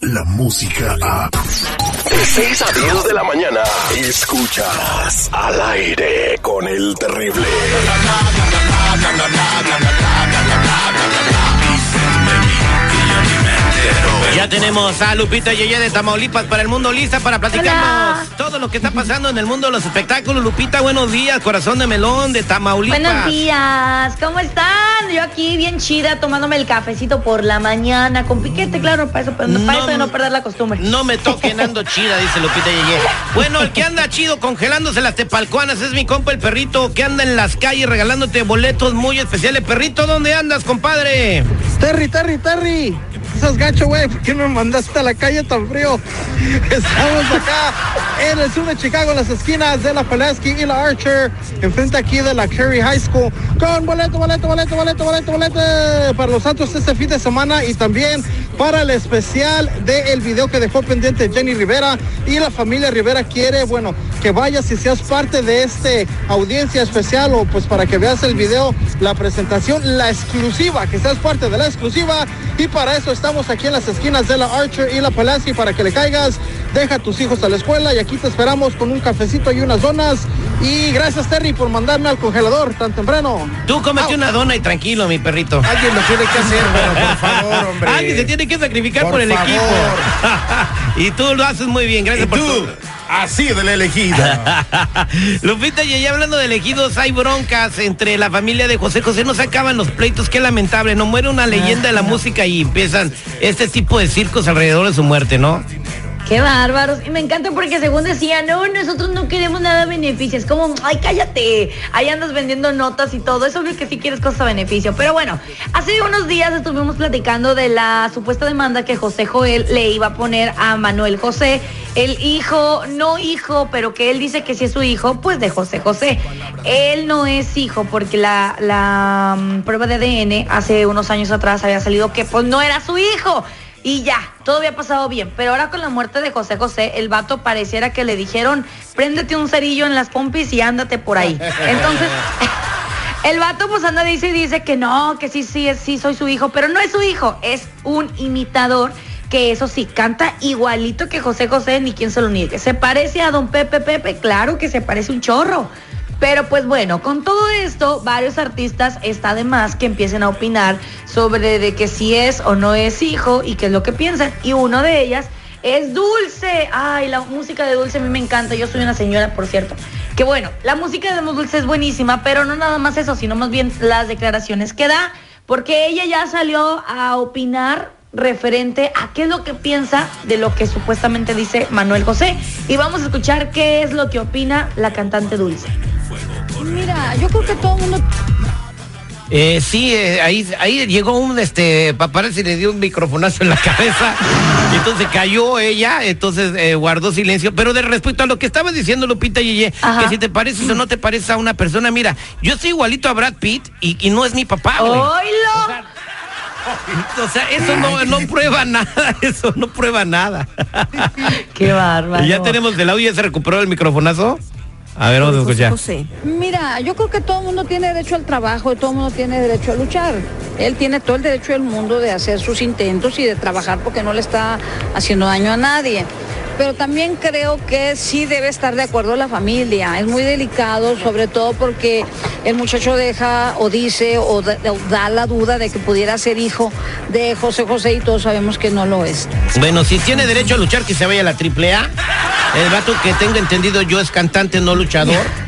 la música a... De 6 a 10 de la mañana, escuchas al aire con el terrible. Ya tenemos a Lupita Yeye de Tamaulipas para el mundo lista para platicarnos todo lo que está pasando en el mundo de los espectáculos. Lupita, buenos días, corazón de melón de Tamaulipas. Buenos días, ¿cómo están? Yo aquí bien chida tomándome el cafecito por la mañana con piquete, claro, para eso, para eso de no perder la costumbre. No me toquen, ando chida, dice Lupita Yeye. Bueno, el que anda chido congelándose las tepalcuanas es mi compa el perrito que anda en las calles regalándote boletos muy especiales. Perrito, ¿dónde andas, compadre? Terry, Terry, Terry. Estás gacho, güey. ¿Por qué me mandaste a la calle tan frío? Estamos acá en el sur de Chicago, en las esquinas de la Pulaski y la Archer, enfrente aquí de la Kerry High School, con boleto, boleto, boleto, boleto, boleto, boleto para los Santos este fin de semana y también para el especial del video que dejó pendiente Jenny Rivera y la familia Rivera quiere, bueno, que vayas y seas parte de este audiencia especial o pues para que veas el video, la presentación, la exclusiva, que seas parte de la exclusiva y para eso estamos aquí en las esquinas de la Archer y la Pulaski para que le caigas, deja a tus hijos a la escuela y aquí te esperamos con un cafecito y unas donas y gracias Terry por mandarme al congelador tan temprano. Tú comete una dona y tranquilo, mi perrito. Alguien lo tiene que hacer, pero por favor, hombre. Alguien se tiene que sacrificar por, el favor. equipo. y tú lo haces muy bien, gracias Y por tú, todo. Así de la elegida. Lupita, y ya hablando de elegidos, hay broncas entre la familia de José José. No se acaban los pleitos, qué lamentable. No muere una leyenda de la música y empiezan este tipo de circos alrededor de su muerte, ¿no? Qué bárbaros. Y me encanta porque según decían, no, nosotros no queremos nada de beneficio. Es como, ay, cállate. Ahí andas vendiendo notas y todo. Es obvio que sí quieres cosas a beneficio. Pero bueno, hace unos días estuvimos platicando de la supuesta demanda que José Joel le iba a poner a Manuel José, el hijo, no hijo, pero que él dice que sí es su hijo, pues de José José. Él no es hijo porque la, la mm, prueba de ADN hace unos años atrás había salido que pues no era su hijo. Y ya, todo había pasado bien. Pero ahora con la muerte de José José, el vato pareciera que le dijeron, préndete un cerillo en las pompis y ándate por ahí. Entonces, el vato pues anda dice y dice que no, que sí, sí, sí soy su hijo, pero no es su hijo, es un imitador que eso sí, canta igualito que José José, ni quien se lo niegue. ¿Se parece a don Pepe Pepe? Claro que se parece un chorro. Pero pues bueno, con todo esto, varios artistas está de más que empiecen a opinar sobre de que si es o no es hijo y qué es lo que piensan. Y uno de ellas es Dulce. Ay, la música de Dulce a mí me encanta. Yo soy una señora, por cierto. Que bueno, la música de Dulce es buenísima, pero no nada más eso, sino más bien las declaraciones que da, porque ella ya salió a opinar referente a qué es lo que piensa de lo que supuestamente dice Manuel José. Y vamos a escuchar qué es lo que opina la cantante Dulce. Mira, yo creo que todo el mundo Eh, sí, eh, ahí, ahí llegó un este paparazzi y le dio un microfonazo en la cabeza. Y entonces cayó ella, entonces eh, guardó silencio. Pero de respecto a lo que estabas diciendo, Lupita Yeye, Ajá. que si te pareces o no te pareces a una persona, mira, yo estoy igualito a Brad Pitt y, y no es mi papá, güey. ¡Oilo! O sea, eso no, no prueba nada, eso no prueba nada. ¡Qué bárbaro! Y ya tenemos del audio, ¿ya se recuperó el microfonazo? A ver, vamos a escuchar. José. Mira, yo creo que todo el mundo tiene derecho al trabajo y todo el mundo tiene derecho a luchar. Él tiene todo el derecho del mundo de hacer sus intentos y de trabajar porque no le está haciendo daño a nadie. Pero también creo que sí debe estar de acuerdo la familia. Es muy delicado, sobre todo porque el muchacho deja o dice o da, la duda de que pudiera ser hijo de José José y todos sabemos que no lo es. Bueno, si tiene derecho a luchar, que se vaya a la triple A. El vato que tengo entendido yo es cantante, no luchador.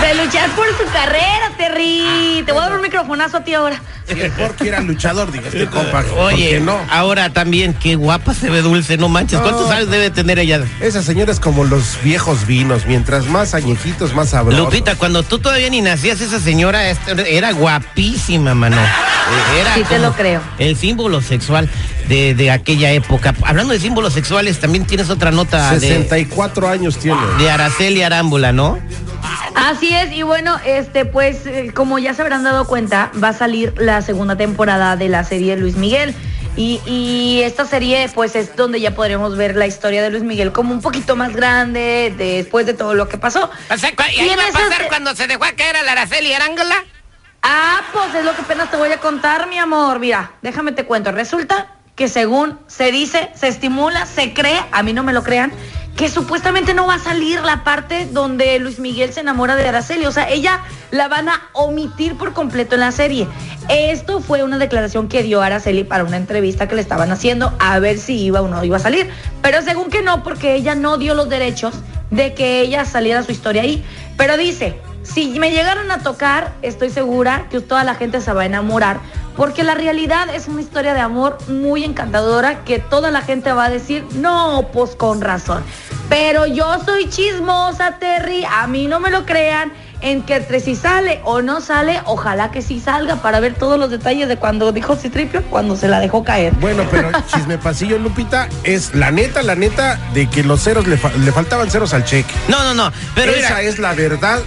De luchar por su carrera, Terry. Te voy a dar un microfonazo a ti ahora. Si el porky era luchador, diga este compa. ¿por Oye, no? ahora también, qué guapa se ve dulce, no manches. ¿Cuántos años debe tener ella? Esa señora es como los viejos vinos. Mientras más añejitos, más sabrosos. Lupita, cuando tú todavía ni nacías, esa señora era guapísima, mano. Eh, Era Sí, te lo creo. El símbolo sexual de, de aquella época. Hablando de símbolos sexuales, también tienes otra nota de, 64 años tiene. de Araceli Arámbula, ¿no? Así es, y bueno, este, pues, eh, como ya se habrán dado cuenta, va a salir la segunda temporada de la serie Luis Miguel. Y, y esta serie, pues, es donde ya podremos ver la historia de Luis Miguel como un poquito más grande después de todo lo que pasó. O sea, ¿cu- Y en esas- cuando se dejó a caer a la Araceli Arámbula? Ah, pues es lo que apenas te voy a contar, mi amor. Mira, déjame te cuento. Resulta que según se dice, se estimula, se cree, a mí no me lo crean, que supuestamente no va a salir la parte donde Luis Miguel se enamora de Araceli. O sea, ella la van a omitir por completo en la serie. Esto fue una declaración que dio Araceli para una entrevista que le estaban haciendo a ver si iba o no iba a salir. Pero según que no, porque ella no dio los derechos de que ella saliera su historia ahí. Pero dice, si me llegaron a tocar, estoy segura que toda la gente se va a enamorar, porque la realidad es una historia de amor muy encantadora que toda la gente va a decir, no, pues con razón. Pero yo soy chismosa, Terry, a mí no me lo crean. En que entre si sale o no sale, ojalá que sí salga para ver todos los detalles de cuando dijo Citripio, cuando se la dejó caer. Bueno, pero chisme pasillo, Lupita, es la neta, la neta de que los ceros le, fa- le faltaban ceros al cheque. No, no, no. Pero Esa mira, es la verdad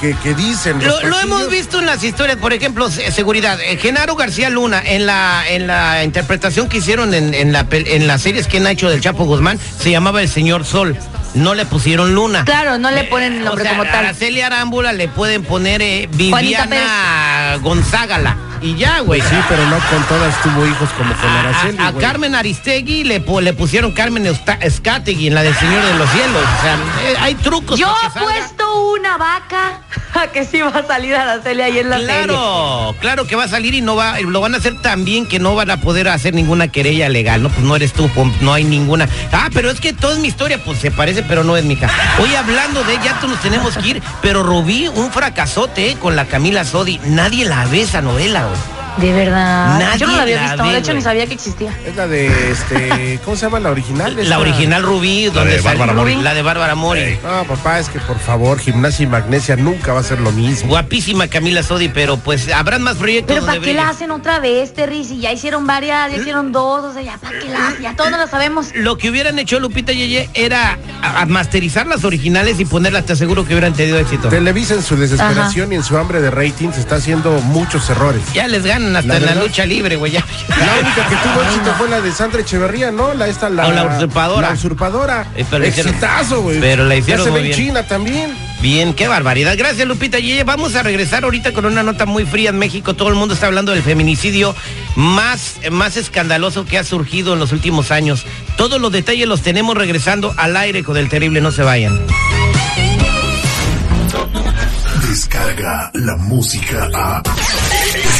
que, que dicen. Lo, hemos visto en las historias, por ejemplo, se- seguridad. eh, Genaro García Luna, en la, en la interpretación que hicieron en, en, la, en las series que han hecho del Chapo Guzmán, se llamaba El Señor Sol. No le pusieron Luna. Claro, no le ponen el nombre o sea, como tal. A Araceli Arámbula le pueden poner eh, Viviana Gonzágala. Y ya, güey. Pues sí, pero no con todas tuvo hijos como con A, Araceli. a- a. Carmen Aristegui le, le pusieron Carmen Eusta- Scategui en la del Señor de los Cielos. O sea, eh, hay trucos. Yo he puesto una vaca a que sí va a salir Araceli ahí en la serie. Claro, claro que va a salir y no va, lo van a hacer tan bien que no van a poder hacer ninguna querella legal, ¿no? Pues no eres tú, no hay ninguna. Ah, pero es que toda mi historia, pues se parece, pero no es mi hija. Hoy hablando de ya nos tenemos que ir, pero Rubí, un fracasote, ¿eh? Con la Camila Sodi. Nadie la ve esa novela. De verdad. Nadie Yo no la había la visto, ve, de hecho güey. ni sabía que existía. Es la de este. ¿Cómo se llama la original? La original Rubí, donde de sale- Bárbara Mori. La de Bárbara Mori. No, papá, es que por favor, gimnasia y magnesia nunca va a ser lo mismo. Guapísima Camila Sodi, pero pues habrán más proyectos. Pero ¿para qué la hacen otra vez, Terry? Si ya hicieron varias, ya hicieron dos, o sea, ya para qué la hacen, ya todos la sabemos. Lo que hubieran hecho Lupita Yeye era a- a masterizar las originales y ponerlas, te aseguro que hubieran tenido éxito. Televisa en su desesperación y en su hambre de ratings está haciendo muchos errores. Ya les ganan hasta La en la lucha libre, güey. ya. La única que tuvo éxito fue la de Sandra Echeverría, ¿no? La esta la, O la usurpadora. La usurpadora. Eh, pero Exitazo, güey. pero la hicieron Ya se muy ve en bien. China también. Bien, qué barbaridad. Gracias, Lupita Yeye. Vamos a regresar ahorita con una nota muy fría en México. Todo el mundo está hablando del feminicidio más, más escandaloso que ha surgido en los últimos años. Todos los detalles los tenemos regresando al aire con el terrible. No se vayan. Descarga la música a.